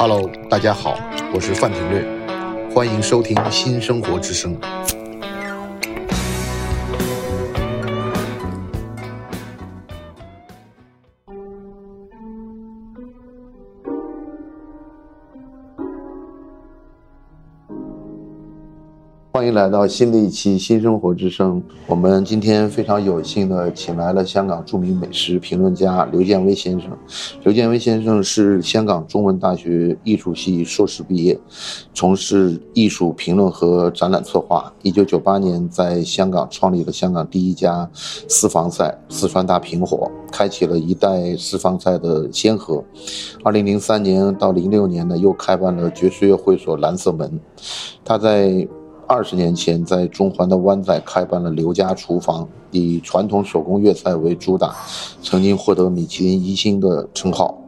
Hello，大家好，我是范廷略，欢迎收听新生活之声。欢迎来到新的一期《新生活之声》。我们今天非常有幸的请来了香港著名美食评论家刘建威先生。刘建威先生是香港中文大学艺术系硕士毕业，从事艺术评论和展览策划。一九九八年在香港创立了香港第一家私房菜——四川大平火，开启了一代私房菜的先河。二零零三年到零六年呢，又开办了爵士乐会所蓝色门。他在二十年前，在中环的湾仔开办了刘家厨房，以传统手工粤菜为主打，曾经获得米其林一星的称号，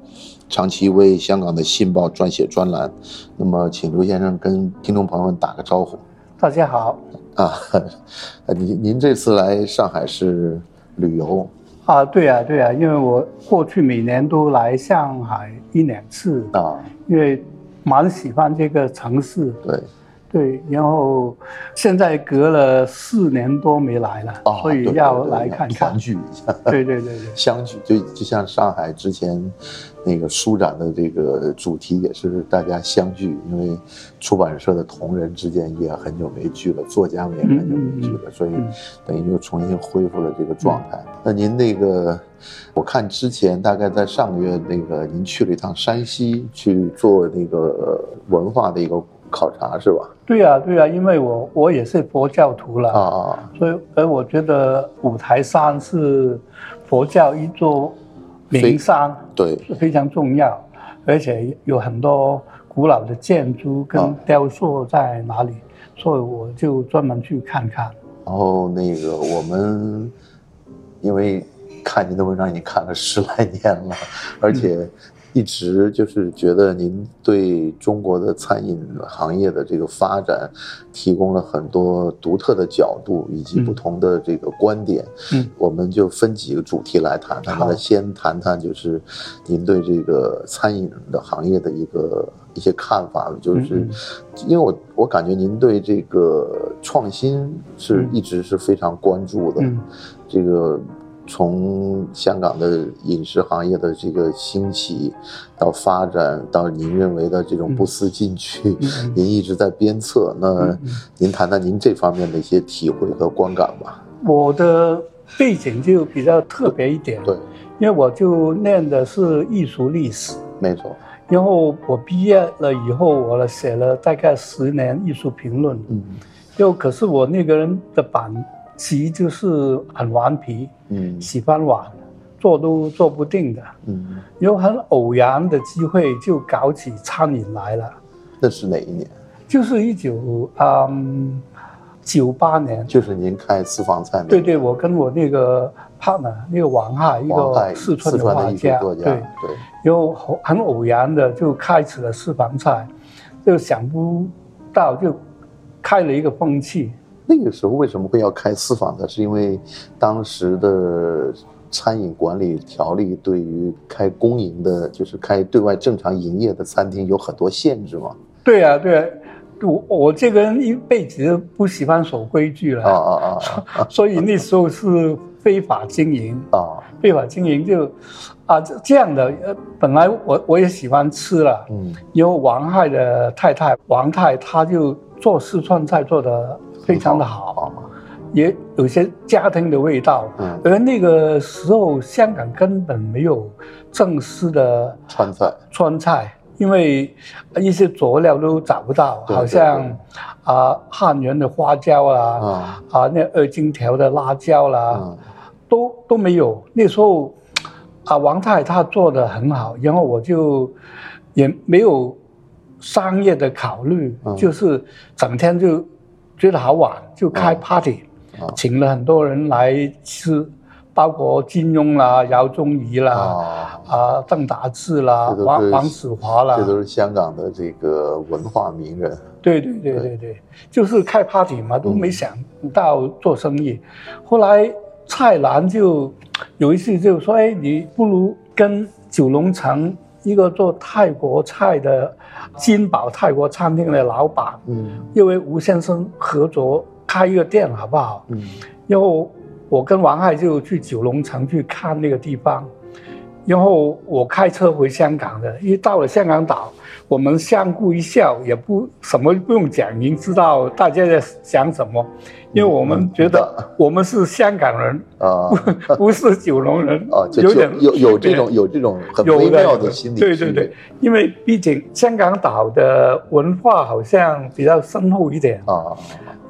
长期为香港的《信报》撰写专栏。那么，请刘先生跟听众朋友们打个招呼。大家好。啊，您您这次来上海是旅游？啊，对呀对呀，因为我过去每年都来上海一两次啊，因为蛮喜欢这个城市。对。对，然后现在隔了四年多没来了，所以要来看看团聚一下。对对对对，相聚就就像上海之前那个书展的这个主题也是大家相聚，因为出版社的同仁之间也很久没聚了，作家们也很久没聚了，所以等于又重新恢复了这个状态。那您那个，我看之前大概在上个月那个您去了一趟山西去做那个文化的一个。考察是吧？对呀，对呀，因为我我也是佛教徒了啊，所以而我觉得五台山是佛教一座名山，对，是非常重要，而且有很多古老的建筑跟雕塑在哪里，所以我就专门去看看。然后那个我们因为看您的文章已经看了十来年了，而且。一直就是觉得您对中国的餐饮行业的这个发展，提供了很多独特的角度以及不同的这个观点。嗯，我们就分几个主题来谈谈。那先谈谈就是您对这个餐饮的行业的一个一些看法，就是因为我我感觉您对这个创新是一直是非常关注的。嗯，这个。从香港的饮食行业的这个兴起到发展，到您认为的这种不思进取，您一直在鞭策。那您谈谈您这方面的一些体会和观感吧。我的背景就比较特别一点，对，因为我就念的是艺术历史，没错。然后我毕业了以后，我写了大概十年艺术评论，嗯，又可是我那个人的版。其实就是很顽皮，嗯，喜欢玩，做都做不定的，嗯，有很偶然的机会就搞起餐饮来了。那是哪一年？就是一九嗯九八年，就是您开私房菜。对对，我跟我那个 partner 那个王海，一个四川的画家，对对，有很偶然的就开始了私房菜，就想不到就开了一个风气。那个时候为什么会要开私房呢？是因为当时的餐饮管理条例对于开公营的，就是开对外正常营业的餐厅有很多限制嘛？对呀，对啊，我我这个人一辈子不喜欢守规矩了啊啊啊！所以那时候是非法经营啊，非法经营就啊这这样的。呃，本来我我也喜欢吃了，嗯，因为王亥的太太王太，她就做四川菜做的。非常的好，也有些家庭的味道。嗯，而那个时候香港根本没有正式的川菜，川菜，因为一些佐料都找不到，好像啊汉源的花椒啦，啊那二荆条的辣椒啦，都都没有。那时候啊王太他做的很好，然后我就也没有商业的考虑，就是整天就。觉得好玩，就开 party，请了很多人来吃，包括金庸啦、姚宗仪啦、啊。邓达志啦、王王子华啦，这都是香港的这个文化名人。对对对对对，就是开 party 嘛，都没想到做生意。后来蔡澜就有一次就说：“哎，你不如跟九龙城一个做泰国菜的金宝泰国餐厅的老板，嗯，因为吴先生合作开一个店，好不好？嗯，然后我跟王海就去九龙城去看那个地方，然后我开车回香港的，一到了香港岛。我们相顾一笑，也不什么不用讲，您知道大家在想什么，因为我们觉得我们是香港人啊，不是九龙人啊，有点有有这种有这种很微妙的心理。对对对，因为毕竟香港岛的文化好像比较深厚一点。啊，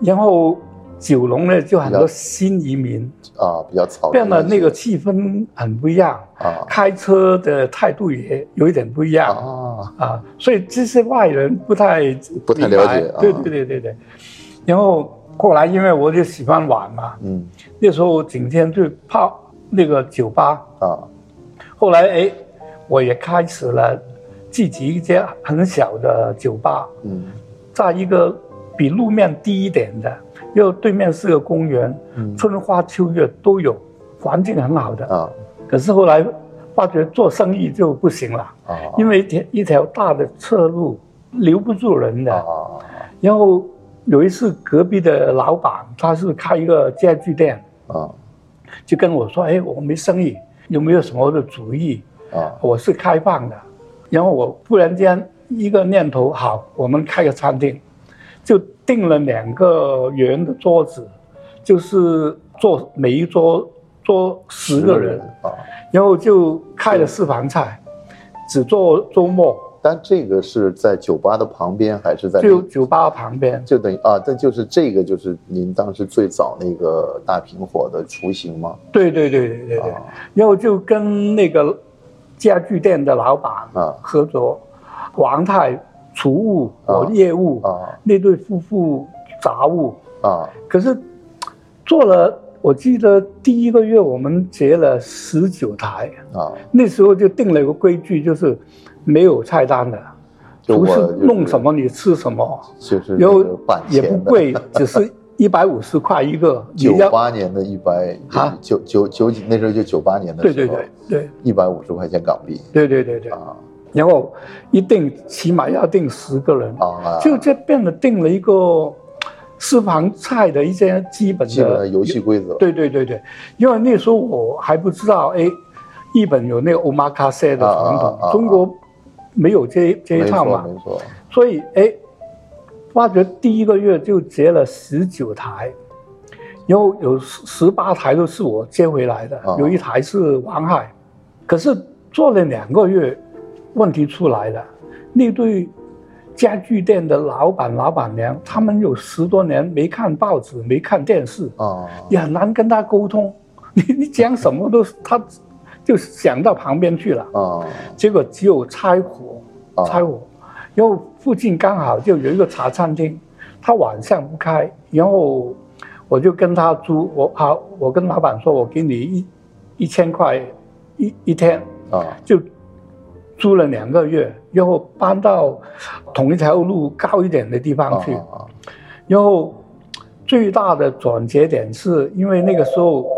然后。九龙呢，就很多新移民。啊，比较草变得那个气氛很不一样。啊，开车的态度也有一点不一样。啊。啊，所以这些外人不太不太了解，对对对对对。然后后来因为我就喜欢玩嘛，嗯，那时候整天就泡那个酒吧啊。后来哎，我也开始了自己一家很小的酒吧，嗯，在一个比路面低一点的。又对面是个公园，春花秋月都有，环境很好的啊。可是后来发觉做生意就不行了啊，因为一条一条大的侧路留不住人的啊。然后有一次隔壁的老板他是开一个家具店啊，就跟我说：“哎，我没生意，有没有什么的主意啊？”我是开放的，然后我忽然间一个念头，好，我们开个餐厅。就订了两个圆的桌子，就是坐每一桌坐十个人啊，然后就开了私房菜，只做周末。但这个是在酒吧的旁边还是在？就酒吧旁边，就等于啊，这就是这个就是您当时最早那个大平火的雏形吗？对对对对对对，然后就跟那个家具店的老板啊合作，王太。储物和业务啊，那对夫妇杂物啊，可是做了，我记得第一个月我们结了十九台啊，那时候就定了一个规矩，就是没有菜单的，不是弄什么你吃什么，就是有也不贵，只是一百五十块一个。九八年的一百啊，九九九几那时候就九八年的时候，对对对对，一百五十块钱港币，对对对对。啊。然后一定起码要定十个人，啊。就这变得定了一个私房菜的一些基本的游戏规则。对对对对，因为那时候我还不知道，哎，日本有那个 omakase 的传统，中国没有这这一套嘛，没错。所以哎，发觉第一个月就接了十九台，然后有十十八台都是我接回来的，有一台是王海，可是做了两个月。问题出来了，那对家具店的老板、老板娘，他们有十多年没看报纸、没看电视啊，也很难跟他沟通。你你讲什么都，他就想到旁边去了。啊。结果只有拆火，拆火，然后附近刚好就有一个茶餐厅，他晚上不开，然后我就跟他租，我好，我跟老板说，我给你一一千块一一天啊，就。租了两个月，然后搬到同一条路高一点的地方去，然后最大的转折点是因为那个时候，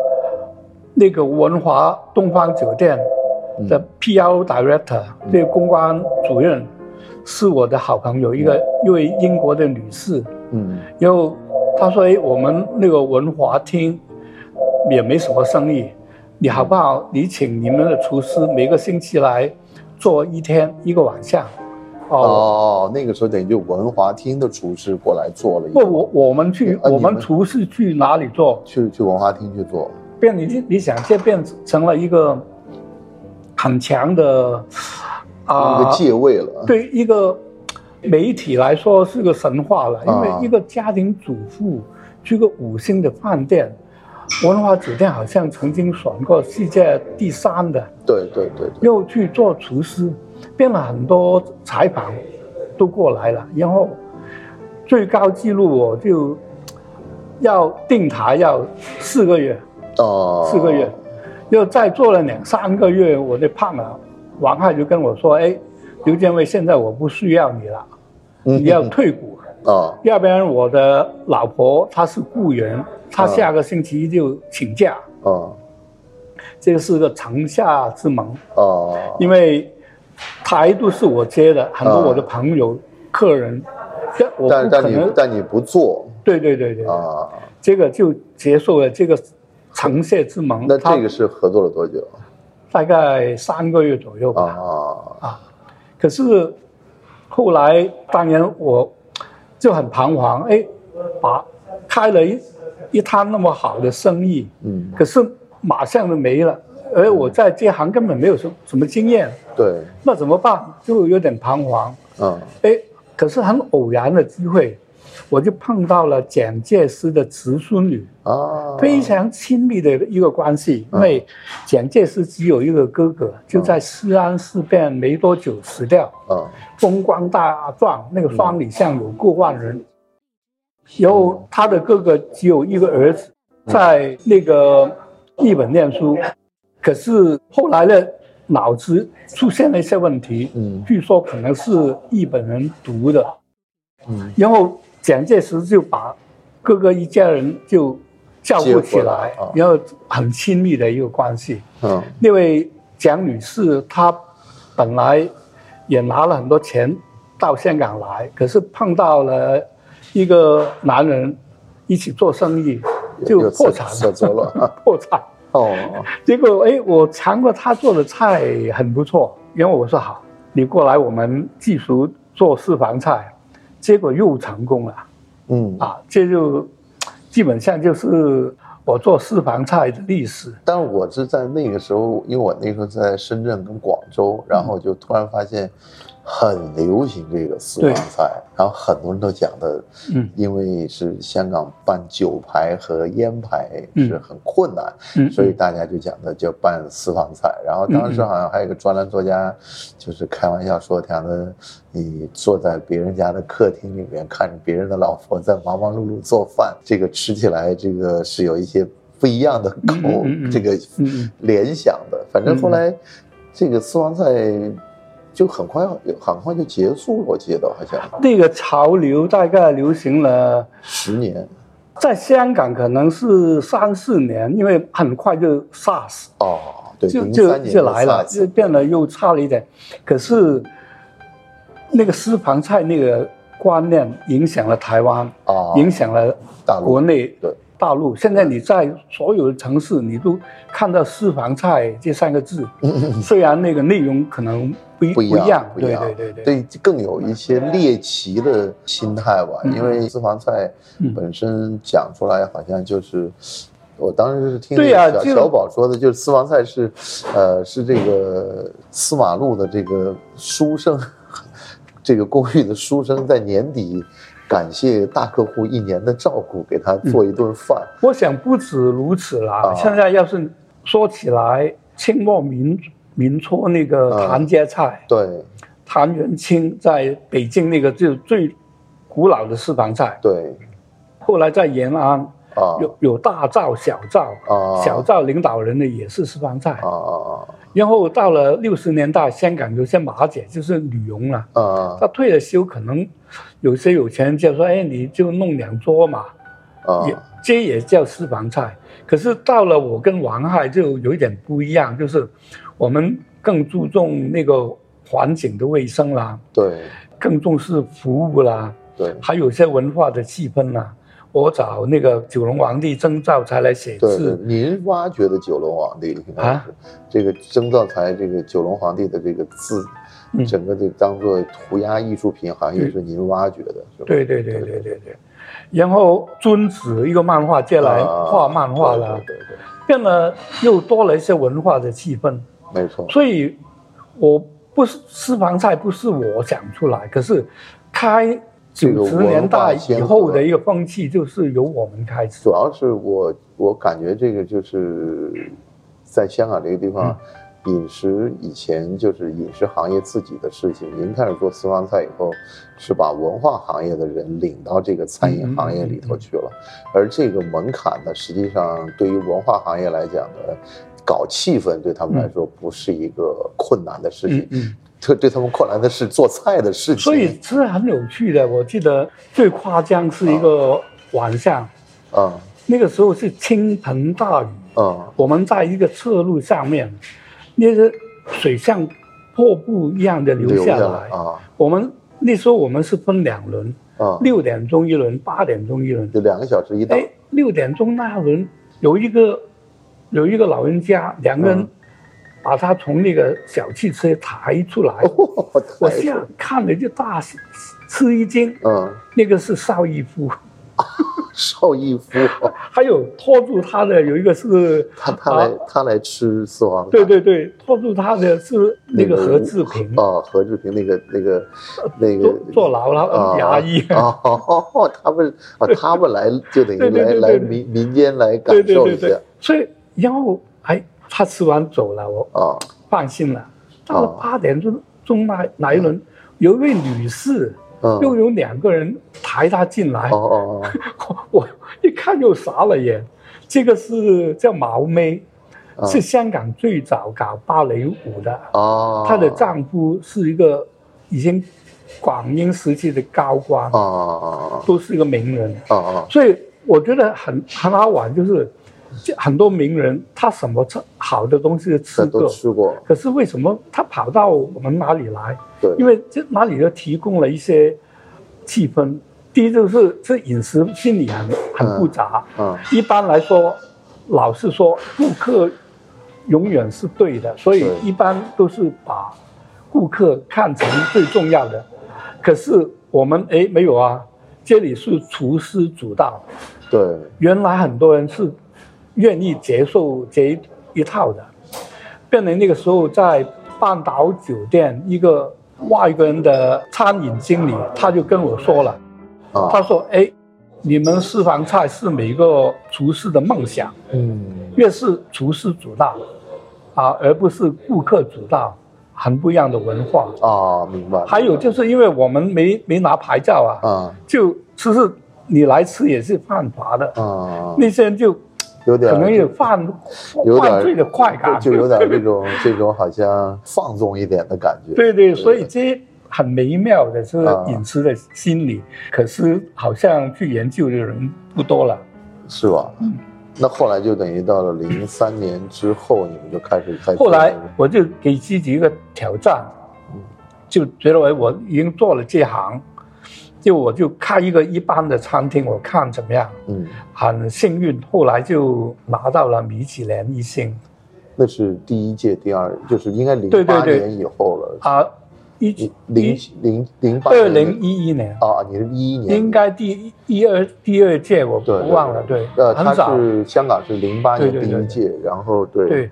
那个文华东方酒店的 P.R. Director 那个公关主任是我的好朋友，一个一位英国的女士，嗯，然后他说：“哎，我们那个文华厅也没什么生意，你好不好？你请你们的厨师每个星期来。”做一天一个晚上，哦，那个时候等于就文华厅的厨师过来做了。不，我我们去，我们厨师去哪里做？去去文华厅去做。变你你想，这变成了一个很强的啊一个借位了。对一个媒体来说是个神话了，因为一个家庭主妇去个五星的饭店。文华酒店好像曾经选过世界第三的，对对对，又去做厨师，变了很多采访，都过来了。然后最高纪录我就要定台要四个月，哦，四个月，又再做了两三个月，我就胖了。王浩就跟我说：“哎，刘建伟，现在我不需要你了，你要退股啊，要不然我的老婆她是雇员。”她下个星期就请假。哦，这个是个城下之盟。哦，因为台都是我接的，很多我的朋友、客人，但但你但你不做，对对对对。啊，这个就结束了这个城谢之盟。那这个是合作了多久？大概三个月左右吧。啊啊，可是后来当然我就很彷徨，哎，把开了一一摊那么好的生意，嗯，可是马上就没了。而我在这行根本没有什什么经验，对，那怎么办？就有点彷徨。嗯，哎，可是很偶然的机会，我就碰到了蒋介石的侄孙女啊，非常亲密的一个关系。因为蒋介石只有一个哥哥，就在西安事变没多久死掉，啊，风光大壮，那个方里巷有过万人。然后他的哥哥只有一个儿子，在那个日本念书。可是后来呢，脑子出现了一些问题，嗯，据说可能是日本人毒的，嗯，然后蒋介石就把各个一家人就照顾起来，然后很亲密的一个关系，嗯，那位蒋女士她本来也拿了很多钱到香港来，可是碰到了一个男人一起做生意，就破产了，破产。哦，结果哎，我尝过他做的菜很不错，因为我说好，你过来我们技术做私房菜，结果又成功了，嗯啊，这就基本上就是我做私房菜的历史。但我是在那个时候，因为我那时候在深圳跟广州，然后就突然发现。很流行这个私房菜，然后很多人都讲的，嗯，因为是香港办酒牌和烟牌是很困难，嗯，所以大家就讲的叫办私房菜。然后当时好像还有个专栏作家，就是开玩笑说，讲的你坐在别人家的客厅里面，看着别人的老婆在忙忙碌碌做饭，这个吃起来这个是有一些不一样的口这个联想的。反正后来这个私房菜。就很快，很快就结束了。我记得好像那个潮流大概流行了十年，在香港可能是三四年，因为很快就 SARS 哦，对，就就就来了，就变得又差了一点。可是那个私房菜那个观念影响了台湾啊，影响了国内对。大陆现在你在所有的城市，你都看到私房菜这三个字，虽然那个内容可能不不一样，对对对对，对更有一些猎奇的心态吧。因为私房菜本身讲出来好像就是，我当时是听小小宝说的，就是私房菜是，呃，是这个司马路的这个书生，这个公寓的书生在年底。感谢大客户一年的照顾，给他做一顿饭。我想不止如此啦。现在要是说起来，清末民民初那个谭家菜，对，谭元清在北京那个就最古老的私房菜，对。后来在延安啊，有有大灶、小灶啊，小灶领导人的也是私房菜啊。然后到了六十年代，香港有些马姐就是女佣了啊，她退了休可能。有些有钱人就说：“哎，你就弄两桌嘛，啊，也这也叫私房菜。可是到了我跟王亥就有一点不一样，就是我们更注重那个环境的卫生啦，对，更重视服务啦，对，还有些文化的气氛啦。我找那个九龙皇帝曾兆才来写字。您挖掘的九龙皇帝啊，这个曾兆才这个九龙皇帝的这个字。”整个就当做涂鸦艺术品，好像也是您挖掘的，是吧？对对对对对对。然后尊子一个漫画借来画漫画了，对对，变得又多了一些文化的气氛。没错。所以，我不是私房菜，不是我想出来，可是开九十年代以后的一个风气，就是由我们开始。主要是我我感觉这个就是在香港这个地方。饮食以前就是饮食行业自己的事情，您开始做私房菜以后，是把文化行业的人领到这个餐饮行业里头去了，而这个门槛呢，实际上对于文化行业来讲呢，搞气氛对他们来说不是一个困难的事情，嗯，对对他们困难的是做菜的事情。所以是很有趣的，我记得最夸张是一个晚上，啊，那个时候是倾盆大雨，啊，我们在一个侧路上面。那个水像瀑布一样的流下来啊。我们那时候我们是分两轮啊，六点钟一轮，八点钟一轮，就两个小时一道。哎，六点钟那轮有一个有一个老人家，两个人把他从那个小汽车抬出来，我现在看了就大吃一惊。嗯，那个是邵逸夫。邵逸夫，还有拖住他的有一个是，他他来他来吃四皇，对对对，拖住他的是那个何志平啊，何志平那个那个那个坐牢了，牙医啊，他们啊他们来就等于来来民民间来感受一下，所以然后哎他吃完走了，我啊放心了，到了八点钟钟那那一轮，有一位女士。又有两个人抬她进来，哦哦 我一看就傻了眼。这个是叫毛妹，是香港最早搞芭蕾舞的。哦，她的丈夫是一个已经广英时期的高官。哦哦哦都是一个名人。哦哦，所以我觉得很很好玩，就是很多名人他什么吃好的东西吃过，吃过。可是为什么他跑到我们哪里来？对，因为这哪里都提供了一些气氛。第一就是这饮食心理很很复杂。嗯，一般来说，老是说顾客永远是对的，所以一般都是把顾客看成最重要的。可是我们哎没有啊，这里是厨师主导。对，原来很多人是愿意接受这一套的。变成那个时候在半岛酒店一个。外国人的餐饮经理，他就跟我说了，他说：“哎，你们私房菜是每个厨师的梦想，嗯，越是厨师主导，啊，而不是顾客主导，很不一样的文化啊，明白。还有就是因为我们没没拿牌照啊，啊，就其实你来吃也是犯法的啊，那些人就。”有点可能有犯犯罪的快感，就有点这种 这种好像放纵一点的感觉。对对，所以这很微妙的是隐私的心理，可是好像去研究的人不多了，是吧？嗯，那后来就等于到了零三年之后，你们就开始开。后来我就给自己一个挑战，就觉得我我已经做了这行。就我就开一个一般的餐厅，我看怎么样？嗯，很幸运，后来就拿到了米其林一星。那是第一届，第二就是应该零八年以后了。啊，一零零零八二零一一年。啊，你是一一年，应该第一二第二届我不忘了，对，呃，他是香港是零八年第一届，然后对。对。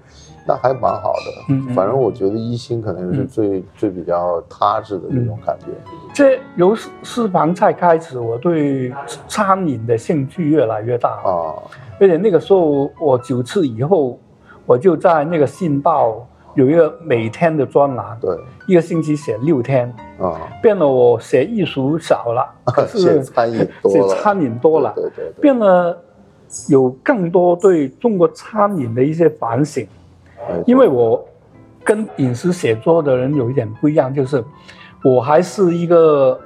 那还蛮好的，嗯，反正我觉得一心可能是最最比较踏实的那种感觉。这由私私房菜开始，我对餐饮的兴趣越来越大啊。而且那个时候我九次以后，我就在那个《信报》有一个每天的专栏，对，一个星期写六天啊，变了我写艺术少了，可是写餐饮多了，写餐饮多了，对对，变了有更多对中国餐饮的一些反省。因为我跟饮食写作的人有一点不一样，就是我还是一个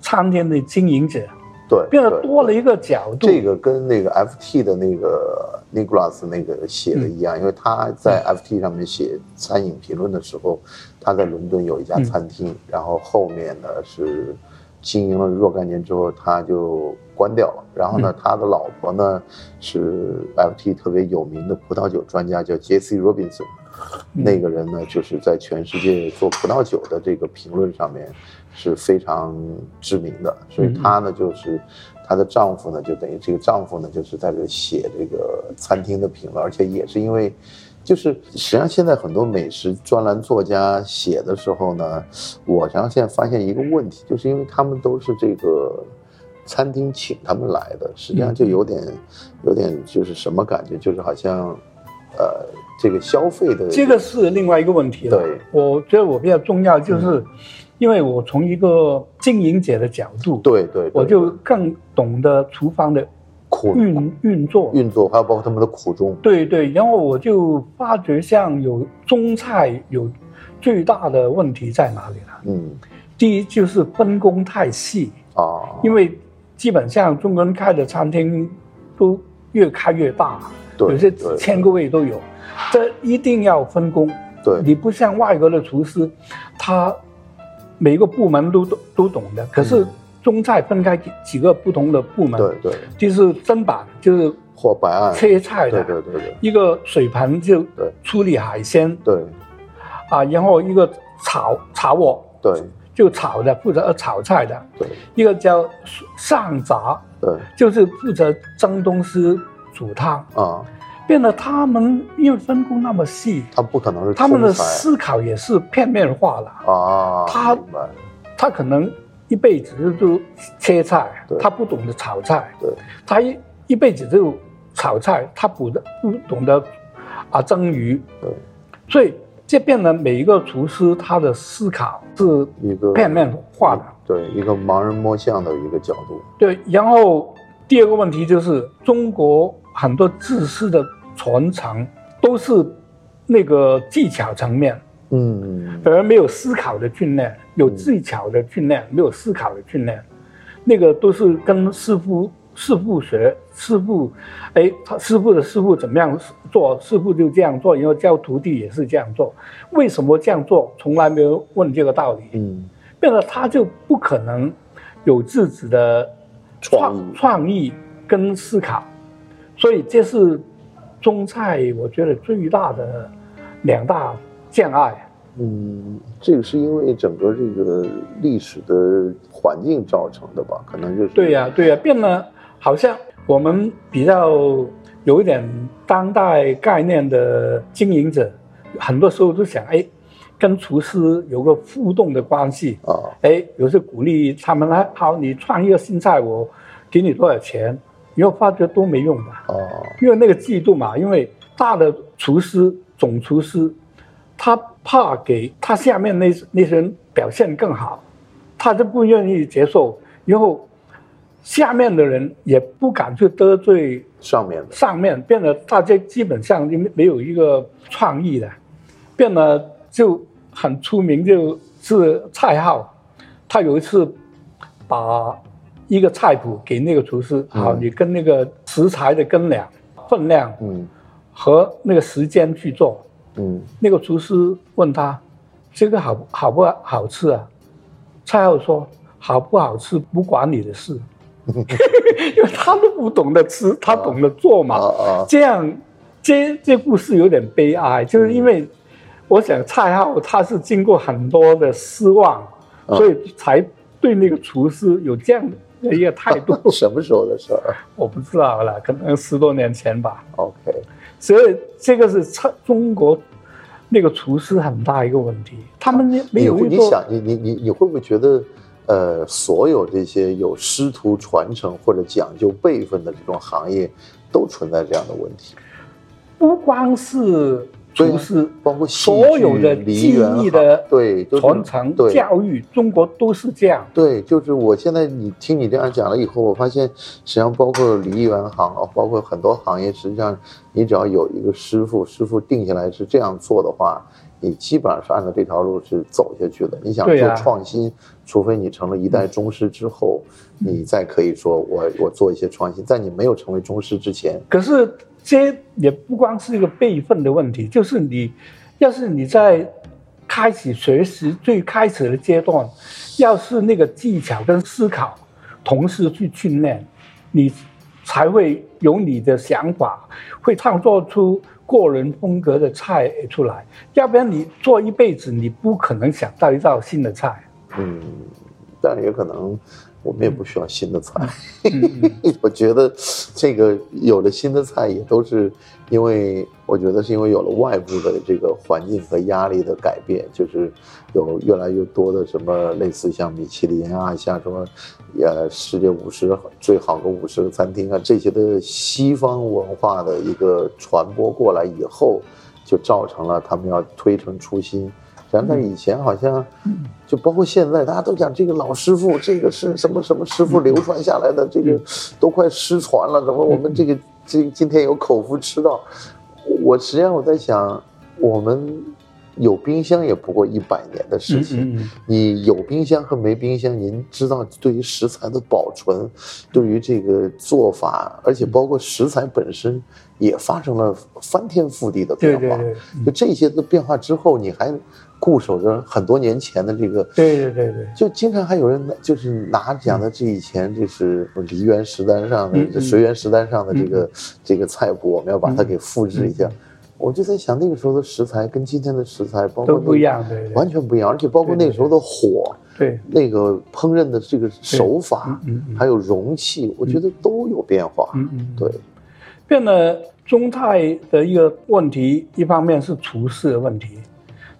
餐厅的经营者，对，变得多了一个角度。这个跟那个 FT 的那个 Nicholas 那个写的一样，因为他在 FT 上面写餐饮评论的时候，他在伦敦有一家餐厅，然后后面呢是经营了若干年之后，他就关掉了。然后呢，他的老婆呢是 FT 特别有名的葡萄酒专家，叫 J.C. Robinson。那个人呢，就是在全世界做葡萄酒的这个评论上面是非常知名的。所以她呢，就是她的丈夫呢，就等于这个丈夫呢，就是在这写这个餐厅的评论，而且也是因为，就是实际上现在很多美食专栏作家写的时候呢，我实际上现在发现一个问题，就是因为他们都是这个。餐厅请他们来的，实际上就有点，有点就是什么感觉，就是好像，呃，这个消费的这个是另外一个问题了。对，我觉得我比较重要，就是因为我从一个经营者的角度，对对，我就更懂得厨房的苦运运作，运作还有包括他们的苦衷。对对，然后我就发觉，像有中菜有最大的问题在哪里了？嗯，第一就是分工太细啊，因为。基本上中国人开的餐厅都越开越大，有些千个位都有，这一定要分工。对，你不像外国的厨师，他每个部门都都都懂的。可是中菜分开几几个不同的部门，对对，就是砧板就是或白案切菜的，对对对对，一个水盆就对。处理海鲜，对，啊，然后一个炒炒锅，对，就炒的负责炒菜的，对，一个叫上闸，对，就是负责蒸东西煮汤啊。变得他们因为分工那么细，他不可能是他们的思考也是片面化了啊。他他可能一辈子就就切菜，他不懂得炒菜。对，他一一辈子就炒菜，他不的不懂得啊蒸鱼。对，所以这变得每一个厨师他的思考是一个片面化的。对，一个盲人摸象的一个角度。对，然后第二个问题就是中国很多知识的。传承都是那个技巧层面，嗯，反而没有思考的训练，有技巧的训练，没有思考的训练，那个都是跟师傅师傅学，师傅，哎，他师傅的师傅怎么样做，师傅就这样做，然后教徒弟也是这样做，为什么这样做，从来没有问这个道理，嗯，变得他就不可能有自己的创创意跟思考，所以这是。中菜我觉得最大的两大障碍，嗯，这个是因为整个这个历史的环境造成的吧？可能就是对呀，对呀，变了，好像我们比较有一点当代概念的经营者，很多时候都想，哎，跟厨师有个互动的关系啊，哎，有时鼓励他们来，好，你创一个新菜，我给你多少钱。然后发觉都没用的哦，因为那个嫉妒嘛，因为大的厨师、总厨师，他怕给他下面那那些人表现更好，他就不愿意接受。然后下面的人也不敢去得罪上面的，上面变得大家基本上就没有一个创意的，变得就很出名，就是蔡浩，他有一次把。一个菜谱给那个厨师，好，你跟那个食材的根量、分量，嗯，和那个时间去做，嗯，那个厨师问他，这个好好不好吃啊？蔡浩说好不好吃不管你的事，因为他都不懂得吃，他懂得做嘛。这样，这这故事有点悲哀，就是因为我想蔡浩他是经过很多的失望，所以才对那个厨师有这样的。一个态度，什么时候的事儿？我不知道了，可能十多年前吧。OK，所以这个是蔡中国那个厨师很大一个问题，他们没有。你想，你你你你会不会觉得，呃，所有这些有师徒传承或者讲究辈分的这种行业，都存在这样的问题？不光是。厨师包括所有的技艺的对传承教育，中国都是这样。对，就是我现在你听你这样讲了以后，我发现实际上包括梨园行啊，包括很多行业，实际上你只要有一个师傅，师傅定下来是这样做的话，你基本上是按照这条路是走下去的。你想做创新，除非你成了一代宗师之后，你再可以说我我做一些创新，在你没有成为宗师之前，可是。这也不光是一个辈分的问题，就是你，要是你在开始学习最开始的阶段，要是那个技巧跟思考同时去训练，你才会有你的想法，会创作出个人风格的菜出来。要不然你做一辈子，你不可能想到一道新的菜。嗯，但也可能。我们也不需要新的菜，我觉得这个有了新的菜也都是因为我觉得是因为有了外部的这个环境和压力的改变，就是有越来越多的什么类似像米其林啊，像什么呃世界五十最好的五十个餐厅啊这些的西方文化的一个传播过来以后，就造成了他们要推陈出新。咱们以前好像，就包括现在，大家都讲这个老师傅，这个是什么什么师傅流传下来的，这个都快失传了。怎么我们这个这今天有口福吃到？我实际上我在想，我们有冰箱也不过一百年的事情。你有冰箱和没冰箱，您知道对于食材的保存，对于这个做法，而且包括食材本身也发生了翻天覆地的变化。对对对，就这些的变化之后，你还。固守着很多年前的这个，对对对对，就经常还有人就是拿讲的这以前就是梨园食单上的、随园食单上的这个这个菜谱，我们要把它给复制一下。我就在想，那个时候的食材跟今天的食材，包括都不一样，对，完全不一样，而且包括那时候的火，对，那个烹饪的这个手法，还有容器，我觉得都有变化。嗯嗯，对，变得中泰的一个问题，一方面是厨师的问题。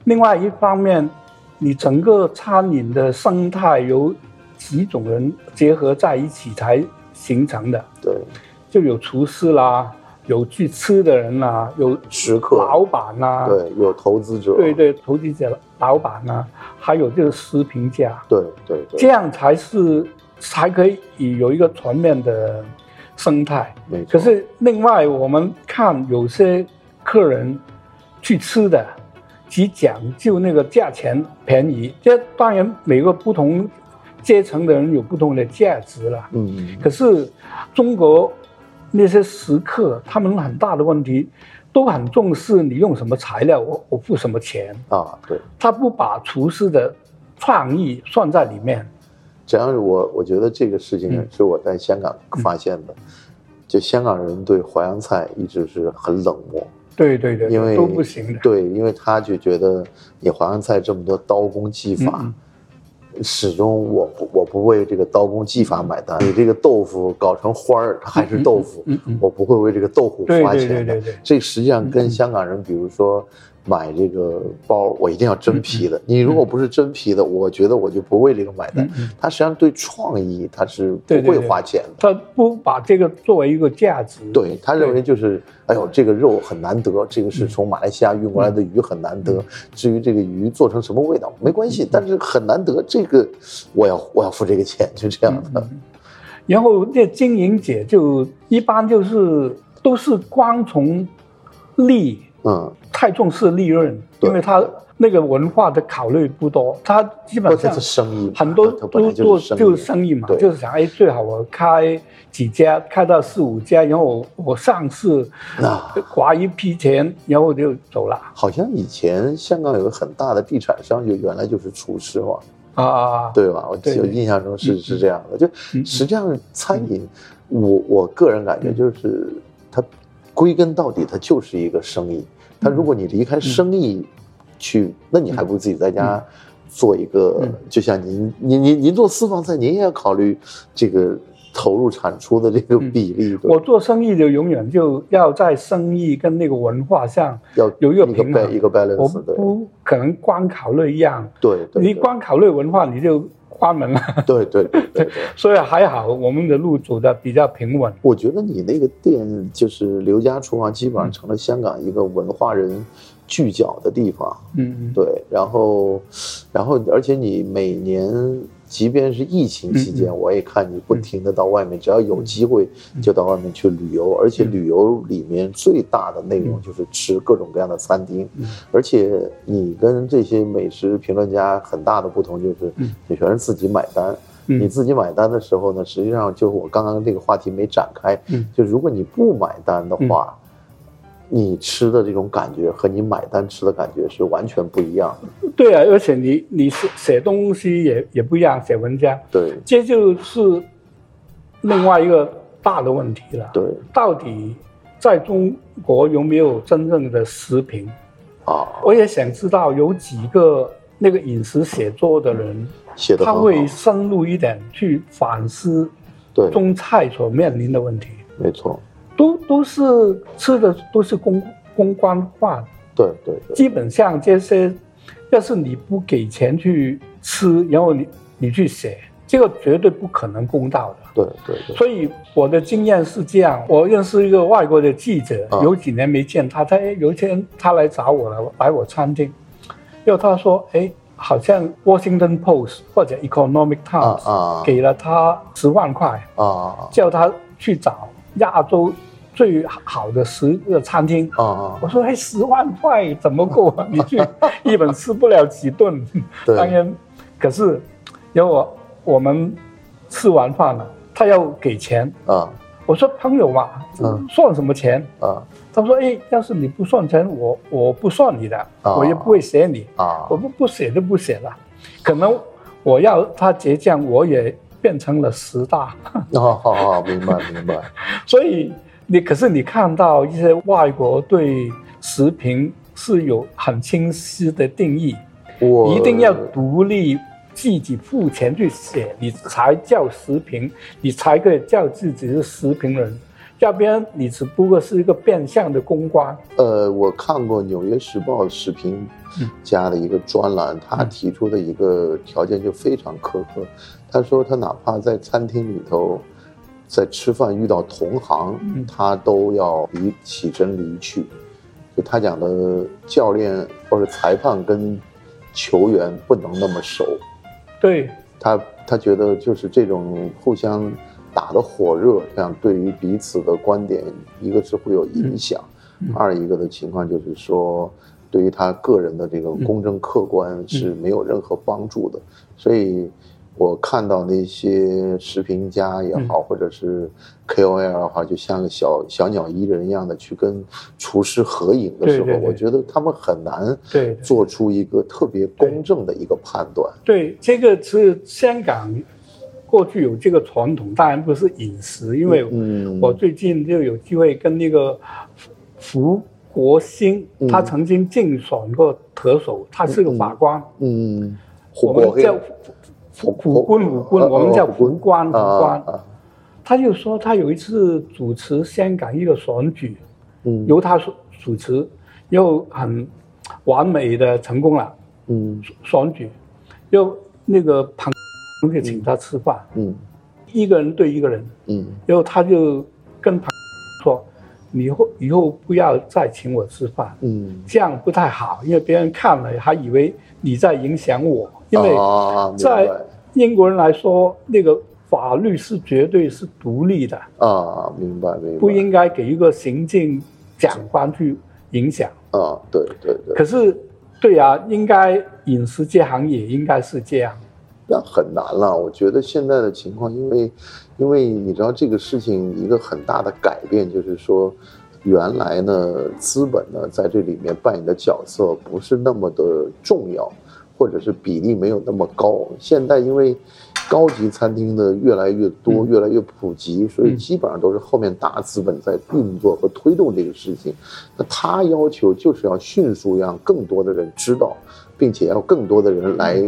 另外一方面，你整个餐饮的生态由几种人结合在一起才形成的。对，就有厨师啦，有去吃的人啦，有食客、老板啦，对，有投资者，对对，投资者、老板呐，还有就是食评家，对对，这样才是才可以有一个全面的生态。可是另外我们看有些客人去吃的。只讲究那个价钱便宜，这当然每个不同阶层的人有不同的价值了。嗯，可是中国那些食客，他们很大的问题，都很重视你用什么材料，我我付什么钱啊？对，他不把厨师的创意算在里面。只要是，我我觉得这个事情是我在香港发现的，就香港人对淮扬菜一直是很冷漠。对对对，因为都不行的。对，因为他就觉得你淮扬菜这么多刀工技法，始终我不我不为这个刀工技法买单。你这个豆腐搞成花儿，它还是豆腐，我不会为这个豆腐花钱的。这实际上跟香港人，比如说。买这个包，我一定要真皮的。你如果不是真皮的，我觉得我就不为这个买单。他实际上对创意他是不会花钱的，他不把这个作为一个价值。对他认为就是，哎呦，这个肉很难得，这个是从马来西亚运过来的鱼很难得。至于这个鱼做成什么味道没关系，但是很难得，这个我要我要付这个钱，就这样的。然后那经营者就一般就是都是光从利。嗯，太重视利润，因为他那个文化的考虑不多，他基本上是生意，很多都做就是生意嘛，就是想哎，最好我开几家，开到四五家，然后我上市，划一批钱，然后就走了。好像以前香港有个很大的地产商，就原来就是厨师嘛，啊，对吧？我我印象中是是这样的，就实际上餐饮，我我个人感觉就是它归根到底，它就是一个生意。但如果你离开生意去，那你还不如自己在家做一个。就像您，您，您，您做私房菜，您也要考虑这个投入产出的这个比例。我做生意就永远就要在生意跟那个文化上要有一个平衡，一个 balance。我不可能光考虑一样。对，你光考虑文化，你就。关门了，对 对对，所以还好，我们的路走的比较平稳。我觉得你那个店就是刘家厨房，基本上成了香港一个文化人聚脚的地方。嗯，对，然后，然后，而且你每年。即便是疫情期间，我也看你不停的到外面，只要有机会就到外面去旅游，而且旅游里面最大的内容就是吃各种各样的餐厅，而且你跟这些美食评论家很大的不同就是，你全是自己买单。你自己买单的时候呢，实际上就是我刚刚这个话题没展开，就如果你不买单的话。你吃的这种感觉和你买单吃的感觉是完全不一样的。对啊，而且你你是写东西也也不一样，写文章。对，这就是另外一个大的问题了。对，到底在中国有没有真正的食品？啊，我也想知道有几个那个饮食写作的人，写的他会深入一点去反思，对中菜所面临的问题。没错。都都是吃的都是公公关化，对对，基本上这些，要是你不给钱去吃，然后你你去写，这个绝对不可能公道的。对对对。所以我的经验是这样，我认识一个外国的记者，有几年没见他，他有一天他来找我了，来我餐厅，因为他说，哎，好像 Washington Post 或者 Economic Times 给了他十万块啊，叫他去找。亚洲最好的十个餐厅啊啊！我说哎，十万块怎么够啊？你去一本吃不了几顿。当然，可是因为我我们吃完饭了，他要给钱啊。我说朋友嘛，算什么钱啊？他说哎，要是你不算钱，我我不算你的，我也不会写你啊。我不不写就不写了。可能我要他结账，我也变成了十大。哦，好好明白明白。所以。你可是你看到一些外国对食品是有很清晰的定义，我一定要独立自己付钱去写，你才叫食品，你才可以叫自己是食品人，要不然你只不过是一个变相的公关。呃，我看过《纽约时报》食品家的一个专栏，他提出的一个条件就非常苛刻，他说他哪怕在餐厅里头。在吃饭遇到同行，他都要离起身离去。就他讲的，教练或者裁判跟球员不能那么熟。对他，他觉得就是这种互相打的火热，这样对于彼此的观点，一个是会有影响，二一个的情况就是说，对于他个人的这个公正客观是没有任何帮助的。所以。我看到那些视频家也好，或者是 KOL 的话，就像个小小鸟依人一样的去跟厨师合影的时候，我觉得他们很难做出一个特别公正的一个判断。对，这个是香港过去有这个传统，当然不是饮食，因为我最近就有机会跟那个福国兴，他曾经竞选过特首，他是个法官。嗯，我们叫。武官，武官，我们叫武官，武官。他就说，他有一次主持香港一个选举，由他主持，又很完美的成功了。嗯，选举，又那个旁就请他吃饭。嗯，一个人对一个人。嗯，然后他就跟旁说：“你以后以后不要再请我吃饭。嗯，这样不太好，因为别人看了还以为你在影响我。”因为在英国人来说，那个法律是绝对是独立的啊，明白明白，不应该给一个行政长官去影响啊，对对对。可是，对啊，应该饮食这行业应该是这样，那很难了。我觉得现在的情况，因为因为你知道这个事情一个很大的改变，就是说，原来呢，资本呢在这里面扮演的角色不是那么的重要。或者是比例没有那么高，现在因为高级餐厅的越来越多、越来越普及，所以基本上都是后面大资本在运作和推动这个事情。那他要求就是要迅速让更多的人知道，并且要更多的人来，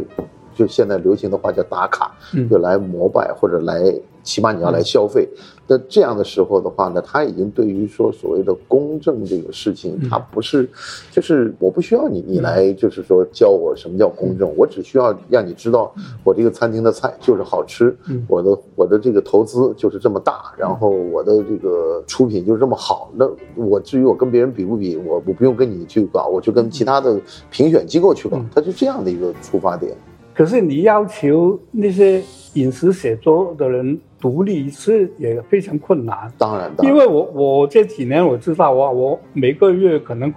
就现在流行的话叫打卡，就来膜拜或者来。起码你要来消费，那这样的时候的话呢，他已经对于说所谓的公正这个事情，他不是，就是我不需要你，你来就是说教我什么叫公正，我只需要让你知道我这个餐厅的菜就是好吃，我的我的这个投资就是这么大，然后我的这个出品就是这么好，那我至于我跟别人比不比，我我不用跟你去搞，我就跟其他的评选机构去搞，他是这样的一个出发点。可是你要求那些饮食写作的人。独立是也非常困难，当然，因为我我这几年我知道我，我每个月可能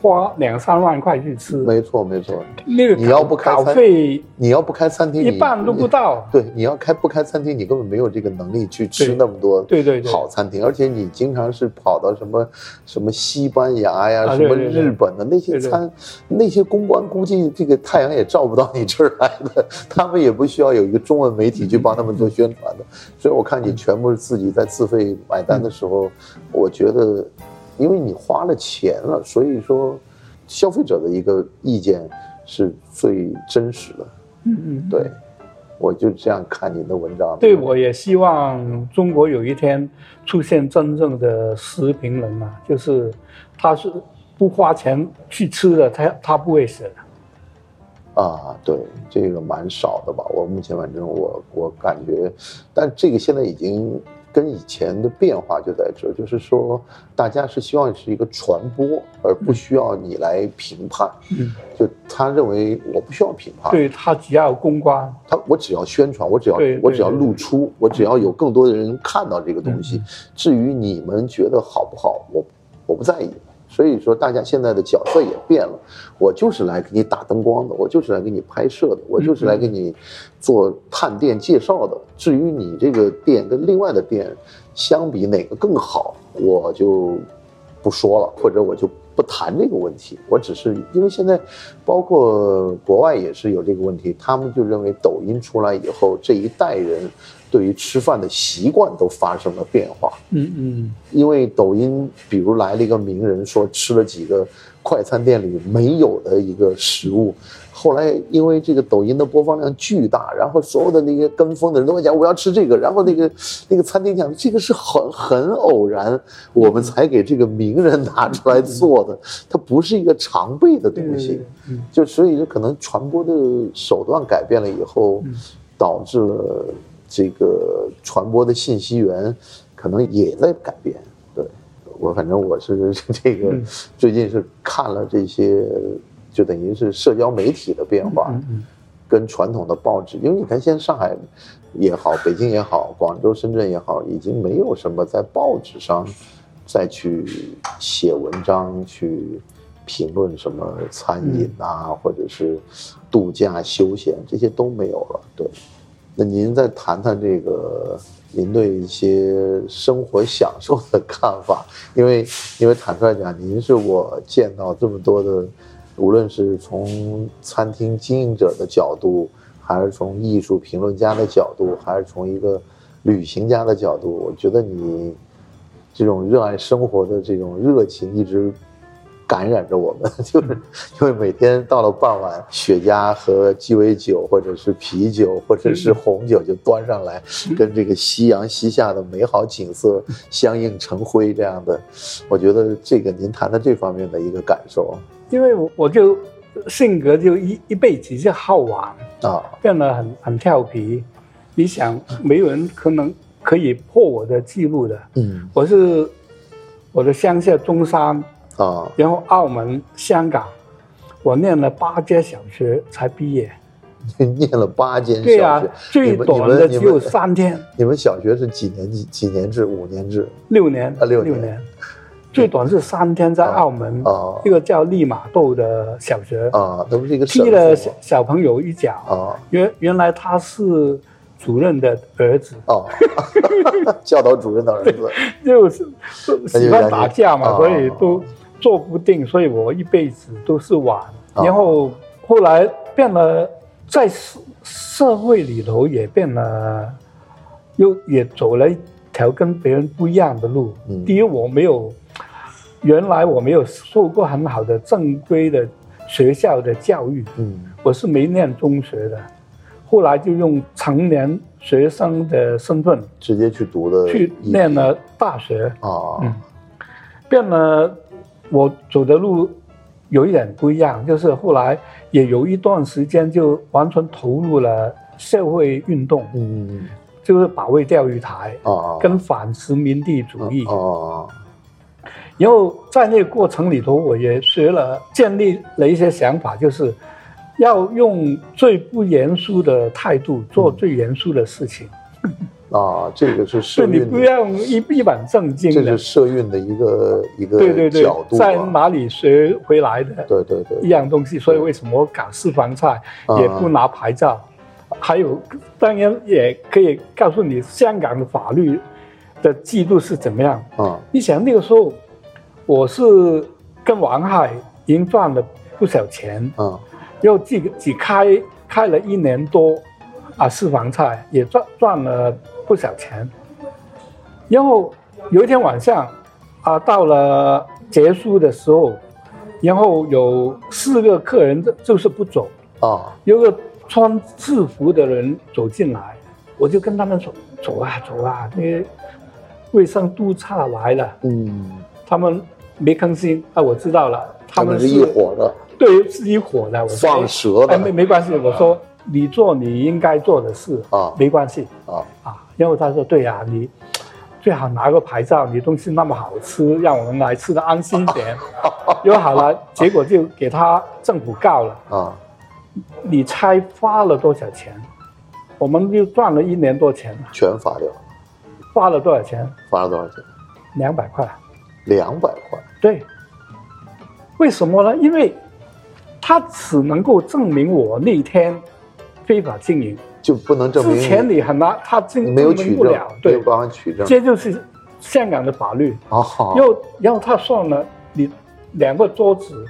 花两三万块去吃，没错没错。那个你要不开餐费，你要不开餐厅，一半都不到。对，你要开不开餐厅，你根本没有这个能力去吃那么多对对好餐厅，而且你经常是跑到什么什么西班牙呀，什么日本的那些餐，那些公关估计这个太阳也照不到你这儿来的，他们也不需要有一个中文媒体去帮他们做宣传的。所以我看你全部是自己在自费买单的时候，我觉得，因为你花了钱了，所以说，消费者的一个意见是最真实的。嗯嗯，对，我就这样看你的文章。对，我也希望中国有一天出现真正的食评人嘛，就是他是不花钱去吃的，他他不会死的。啊，对，这个蛮少的吧？我目前反正我我感觉，但这个现在已经跟以前的变化就在这，就是说大家是希望是一个传播，而不需要你来评判。嗯，就他认为我不需要评判，对他只要公关，他我只要宣传，我只要我只要露出，我只要有更多的人看到这个东西。至于你们觉得好不好，我我不在意。所以说，大家现在的角色也变了。我就是来给你打灯光的，我就是来给你拍摄的，我就是来给你做探店介绍的。至于你这个店跟另外的店相比哪个更好，我就不说了，或者我就不谈这个问题。我只是因为现在，包括国外也是有这个问题，他们就认为抖音出来以后，这一代人。对于吃饭的习惯都发生了变化。嗯嗯，因为抖音，比如来了一个名人，说吃了几个快餐店里没有的一个食物，后来因为这个抖音的播放量巨大，然后所有的那些跟风的人都会讲我要吃这个，然后那个那个餐厅讲这个是很很偶然，我们才给这个名人拿出来做的，它不是一个常备的东西。就所以就可能传播的手段改变了以后，导致了。这个传播的信息源可能也在改变，对我反正我是这个最近是看了这些，就等于是社交媒体的变化，跟传统的报纸，因为你看现在上海也好，北京也好，广州、深圳也好，已经没有什么在报纸上再去写文章去评论什么餐饮啊，或者是度假休闲这些都没有了，对。那您再谈谈这个您对一些生活享受的看法？因为因为坦率讲，您是我见到这么多的，无论是从餐厅经营者的角度，还是从艺术评论家的角度，还是从一个旅行家的角度，我觉得你这种热爱生活的这种热情一直。感染着我们，就是因为每天到了傍晚，雪茄和鸡尾酒，或者是啤酒，或者是红酒就端上来，跟这个夕阳西下的美好景色 相映成辉，这样的，我觉得这个您谈谈这方面的一个感受。因为我我就性格就一一辈子就好玩啊，变得很很调皮。你想，没有人可能可以破我的记录的。嗯，我是我的乡下中山。啊，然后澳门、香港，我念了八间小学才毕业。念了八间小学，对呀，最短的只有三天。你们小学是几年级几年制？五年制？六年啊，六年。最短是三天，在澳门啊，一个叫利马窦的小学啊，那不是一个踢了小小朋友一脚啊。原原来他是主任的儿子哦，教导主任的儿子，就是喜欢打架嘛，所以都。做不定，所以我一辈子都是玩。然后后来变了，在社社会里头也变了，又也走了一条跟别人不一样的路。第一，我没有原来我没有受过很好的正规的学校的教育，嗯，我是没念中学的，后来就用成年学生的身份直接去读的，去念了大学。啊，嗯，变了。我走的路有一点不一样，就是后来也有一段时间就完全投入了社会运动，嗯，就是保卫钓鱼台啊，跟反殖民地主义啊。然后在那个过程里头，我也学了建立了一些想法，就是要用最不严肃的态度做最严肃的事情。啊，这个是社运，你不要一一本正经的。这是社运的一个一个对对对角度，在哪里学回来的？对对对，一样东西。所以为什么搞私房菜也不拿牌照？还有，当然也可以告诉你香港的法律的制度是怎么样啊？你想那个时候，我是跟王海已经赚了不少钱啊，又自己只开开了一年多啊，私房菜也赚赚了。不少钱，然后有一天晚上，啊，到了结束的时候，然后有四个客人就就是不走啊，有个穿制服的人走进来，我就跟他们说走啊走啊，那卫生督察来了，嗯，他们没吭声啊，我知道了，他们是一伙的，对，是一伙的，我放蛇的，没没关系，我说你做你应该做的事啊，没关系啊啊。然后他说：“对呀，你，最好拿个牌照，你东西那么好吃，让我们来吃的安心点。又好了，结果就给他政府告了啊！你猜花了多少钱？我们就赚了一年多钱，全罚掉了。花了多少钱？花了多少钱？两百块。两百块。对。为什么呢？因为，他只能够证明我那天非法经营，就不能证明。之前你很难，他证没有取证，没有办法取证。这就是香港的法律。哦。又然后他算了，你两个桌子，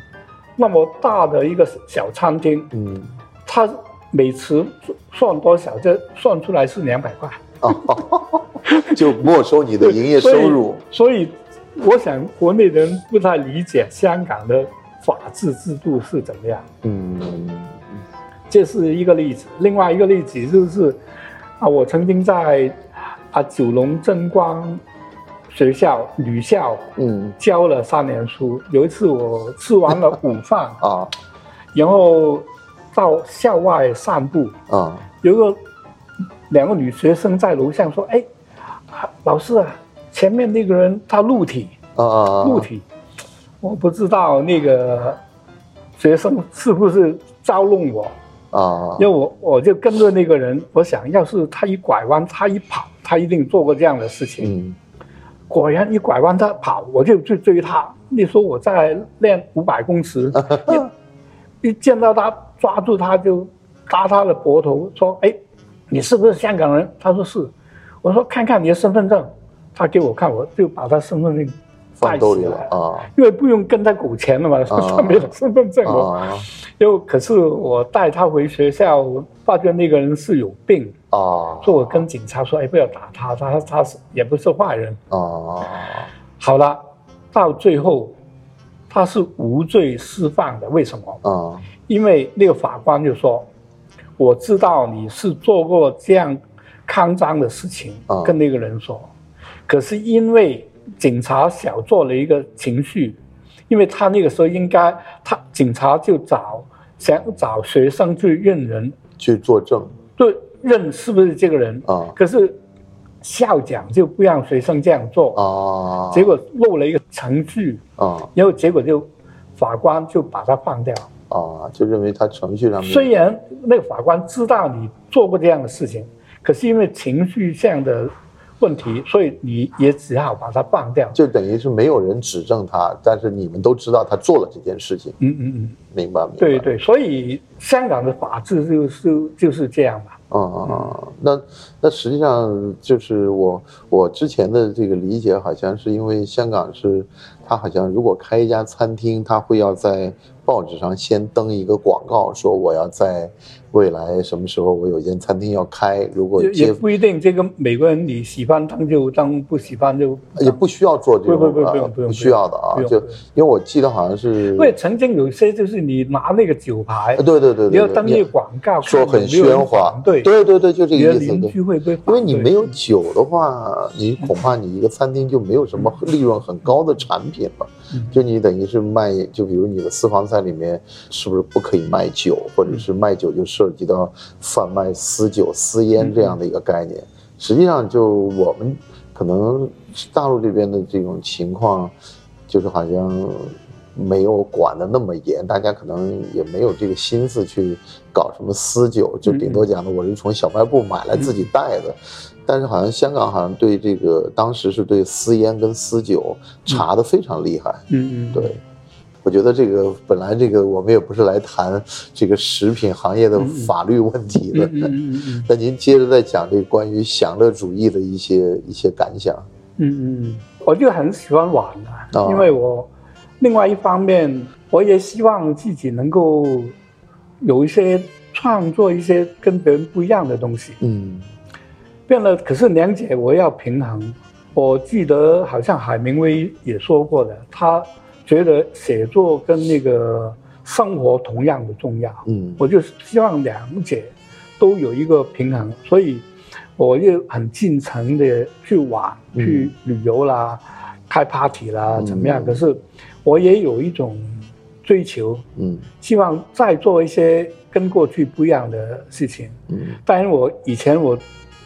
那么大的一个小餐厅，嗯，他每次算多少，就算出来是两百块。哦。就没收你的营业收入。所以。我想国内人不太理解香港的法治制度是怎么样。嗯，这是一个例子。另外一个例子就是，啊，我曾经在啊九龙真光学校女校，嗯，教了三年书。有一次我吃完了午饭啊，然后到校外散步啊，有个两个女学生在楼下说：“哎，老师啊。”前面那个人他露体啊，露体，我不知道那个学生是不是招弄我啊？因为我我就跟着那个人，我想要是他一拐弯，他一跑，他一定做过这样的事情。嗯，果然一拐弯他跑，我就去追他。你说我在练五百公尺，一一见到他抓住他就搭他的脖头说：“哎，你是不是香港人？”他说是。我说：“看看你的身份证。”他给我看，我就把他身份证放兜里了啊，因为不用跟他给钱了嘛，他没有身份证哦。又可是我带他回学校，发觉那个人是有病啊，所以我跟警察说：“哎，不要打他，他他是也不是坏人啊。”好了，到最后他是无罪释放的，为什么啊？因为那个法官就说：“我知道你是做过这样肮脏的事情。”跟那个人说。可是因为警察小做了一个情绪，因为他那个时候应该，他警察就找想找学生去认人。去作证，对认是不是这个人。啊？可是校长就不让学生这样做。啊，结果漏了一个程序。啊，然后结果就法官就把他放掉。啊，就认为他程序上面。虽然那个法官知道你做过这样的事情，可是因为情绪上的。问题，所以你也只好把它放掉，就等于是没有人指证他，但是你们都知道他做了这件事情。嗯嗯嗯，明白明白。对对，所以香港的法治就是就是这样嘛。啊啊，那那实际上就是我我之前的这个理解，好像是因为香港是，他好像如果开一家餐厅，他会要在报纸上先登一个广告，说我要在。未来什么时候我有一间餐厅要开？如果也不一定，这个美国人你喜欢当就当，不喜欢就也不需要做这个，不不不不用不用不需要的啊，就因为我记得好像是，因为曾经有些就是你拿那个酒牌，对对对，你要登那个广告，说很喧哗，对对对对，就这个意思。邻居会被，因为你没有酒的话，你恐怕你一个餐厅就没有什么利润很高的产品了。就你等于是卖，就比如你的私房菜里面是不是不可以卖酒，或者是卖酒就涉及到贩卖私酒、私烟这样的一个概念？实际上，就我们可能大陆这边的这种情况，就是好像没有管的那么严，大家可能也没有这个心思去搞什么私酒，就顶多讲的我是从小卖部买来自己带的。但是好像香港好像对这个当时是对私烟跟私酒查的非常厉害。嗯嗯，对，我觉得这个本来这个我们也不是来谈这个食品行业的法律问题的。嗯嗯嗯。那您接着再讲这个关于享乐主义的一些一些感想。嗯嗯，我就很喜欢玩啊，因为我另外一方面我也希望自己能够有一些创作一些跟别人不一样的东西。嗯。变了，可是两姐我要平衡。我记得好像海明威也说过的，他觉得写作跟那个生活同样的重要。嗯，我就希望两姐都有一个平衡，所以我也很尽诚的去玩、去旅游啦、开 party 啦，怎么样？可是我也有一种追求，嗯，希望再做一些跟过去不一样的事情。嗯，当然我以前我。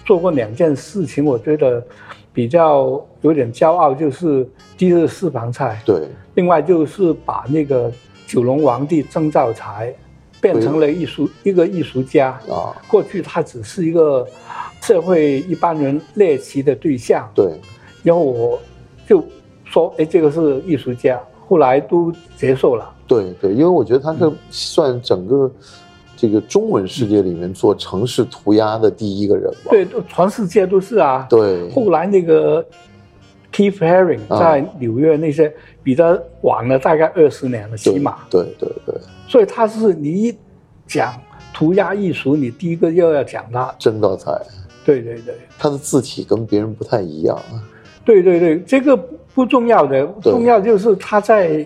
做过两件事情，我觉得比较有点骄傲，就是第一是私房菜，对，另外就是把那个九龙皇帝曾兆才变成了艺术一个艺术家啊。过去他只是一个社会一般人猎奇的对象，对。然后我就说，哎，这个是艺术家，后来都接受了。对对，因为我觉得他是算整个。这个中文世界里面做城市涂鸦的第一个人吧？对，全世界都是啊。对。后来那个 Keith Haring 在纽约那些比他晚了大概二十年了，起码。对对对。所以他是你一讲涂鸦艺术，你第一个又要讲他真道才。对对对。他的字体跟别人不太一样啊。对对对，这个不重要的，重要就是他在。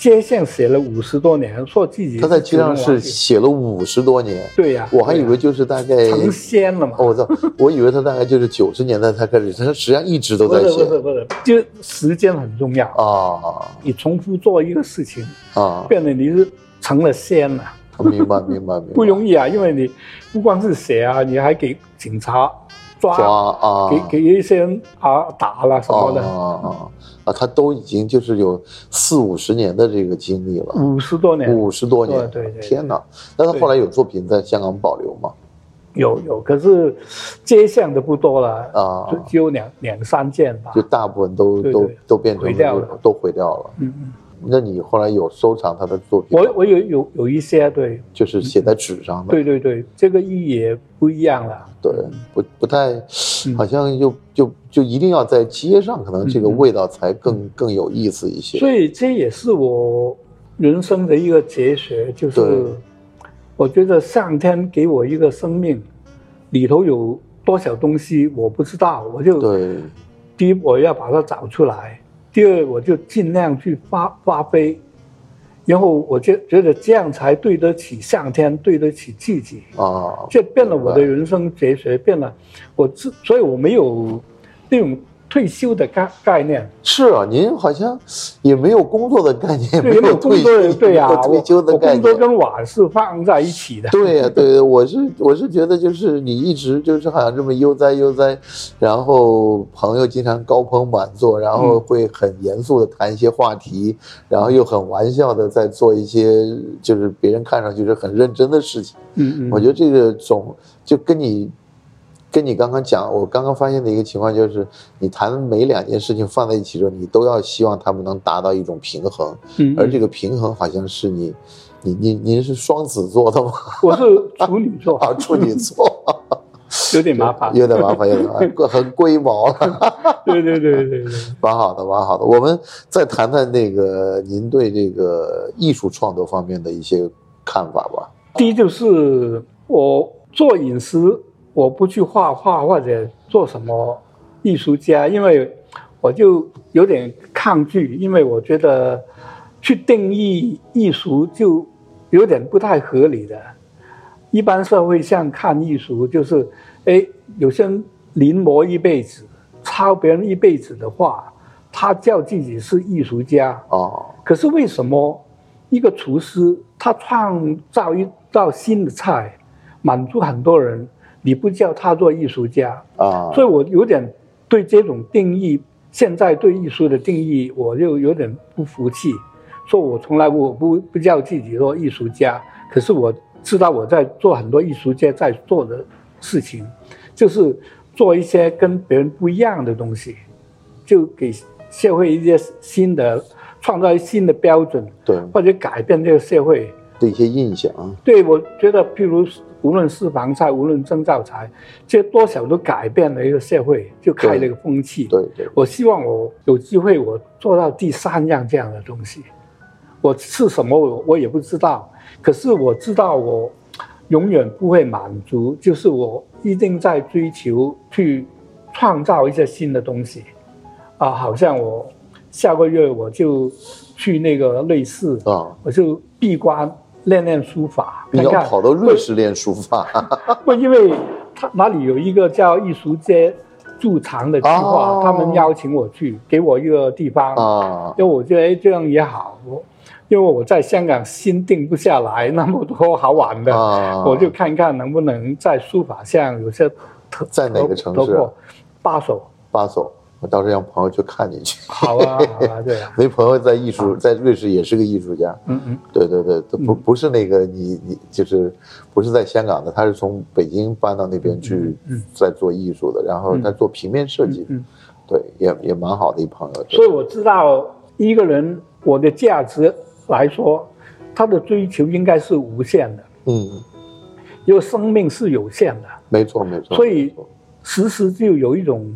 街上写了五十多年，说自己他在街上是写了五十多年。对呀，我还以为就是大概成仙了嘛。哦，我知道，我以为他大概就是九十年代才开始，他实际上一直都在写。不是不是，就时间很重要啊。你重复做一个事情啊，变得你是成了仙了。明白明白明白。不容易啊，因为你不光是写啊，你还给警察抓啊，给给一些人啊打了什么的啊。啊，他都已经就是有四五十年的这个经历了，五十多年，五十多年，对对，天哪！那他后来有作品在香港保留吗？有有，可是街巷的不多了啊，就只有两两三件吧，就大部分都都都变成毁掉了，都毁掉了。嗯嗯。那你后来有收藏他的作品？我我有有有一些，对，就是写在纸上的。对对对，这个意义也不一样了。对，不不太，好像就就就一定要在街上，可能这个味道才更更有意思一些。所以这也是我人生的一个哲学，就是我觉得上天给我一个生命，里头有多少东西我不知道，我就对，第一我要把它找出来。第二，我就尽量去发发挥，然后我就觉得这样才对得起上天，对得起自己啊，这变了我的人生哲学，变了，我自，所以我没有那种。退休的概概念是啊，您好像也没有工作的概念，没有工作的对呀，退休的概念，工作跟玩是放在一起的。对呀，对，我是我是觉得就是你一直就是好像这么悠哉悠哉，然后朋友经常高朋满座，然后会很严肃的谈一些话题，然后又很玩笑的在做一些就是别人看上去是很认真的事情。嗯嗯，我觉得这个总就跟你。跟你刚刚讲，我刚刚发现的一个情况就是，你谈每两件事情放在一起的时候，你都要希望他们能达到一种平衡。嗯，而这个平衡好像是你，你你您是双子座的吗？我是处女座 啊，处女座，有点麻烦，有点麻烦，有点麻烦，很龟毛。对对对对对，蛮好的，蛮好的。我们再谈谈那个您对这个艺术创作方面的一些看法吧。第一就是我做饮食。我不去画画或者做什么艺术家，因为我就有点抗拒，因为我觉得去定义艺术就有点不太合理的。一般社会上看艺术就是，哎，有些人临摹一辈子，抄别人一辈子的画，他叫自己是艺术家哦。可是为什么一个厨师他创造一道新的菜，满足很多人？你不叫他做艺术家。啊，所以我有点对这种定义，现在对艺术的定义，我就有点不服气。说我从来我不不叫自己做艺术家，可是我知道我在做很多艺术家在做的事情，就是做一些跟别人不一样的东西，就给社会一些新的创造新的标准，对，或者改变这个社会的一些印象。对，我觉得譬如。无论是房菜，无论征兆财，这多少都改变了一个社会，就开了一个风气。对对，我希望我有机会，我做到第三样这样的东西。我是什么，我我也不知道。可是我知道，我永远不会满足，就是我一定在追求去创造一些新的东西。啊，好像我下个月我就去那个瑞士啊，我就闭关。练练书法，你要跑到瑞士练书法？不，因为他哪里有一个叫艺术街驻藏的计划，他们邀请我去，给我一个地方啊。因为我觉得哎，这样也好，我因为我在香港心定不下来，那么多好玩的，我就看看能不能在书法上有些在哪个城市？八所，八所。我到时候让朋友去看你去。好啊，好啊，对啊。没朋友在艺术，在瑞士也是个艺术家。嗯嗯，对对对，不不是那个你你就是不是在香港的，他是从北京搬到那边去，在做艺术的，然后他做平面设计。嗯，对，也也蛮好的一朋友。所以我知道一个人我的价值来说，他的追求应该是无限的。嗯，因为生命是有限的。没错没错。所以时时就有一种。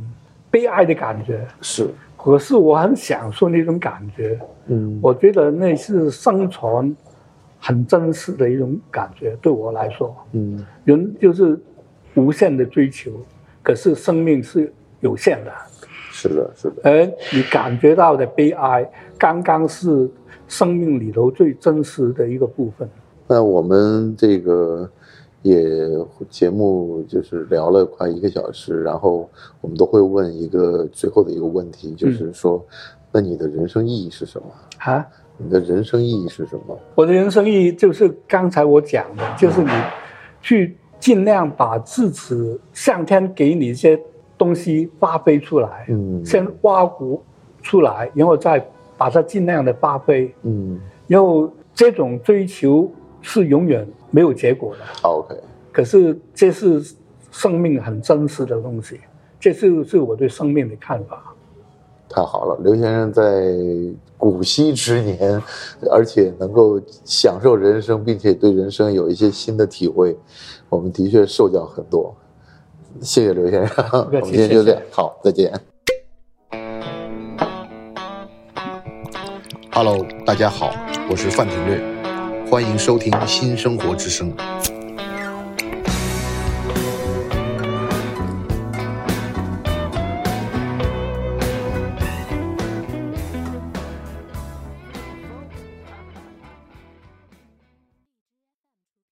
悲哀的感觉是，可是我很享受那种感觉。嗯，我觉得那是生存很真实的一种感觉，对我来说。嗯，人就是无限的追求，可是生命是有限的。是的，是的。而你感觉到的悲哀，刚刚是生命里头最真实的一个部分。那我们这个。也节目就是聊了快一个小时，然后我们都会问一个最后的一个问题，就是说，那你的人生意义是什么啊？你的人生意义是什么？我的人生意义就是刚才我讲的，就是你去尽量把自己上天给你一些东西发挥出来，嗯，先挖掘出来，然后再把它尽量的发挥，嗯，然后这种追求是永远。没有结果的。OK，可是这是生命很真实的东西，这是是我对生命的看法。太好了，刘先生在古稀之年，而且能够享受人生，并且对人生有一些新的体会，我们的确受教很多。谢谢刘先生，我们今天就这样，好，再见。Hello，大家好，我是范廷略。欢迎收听《新生活之声》。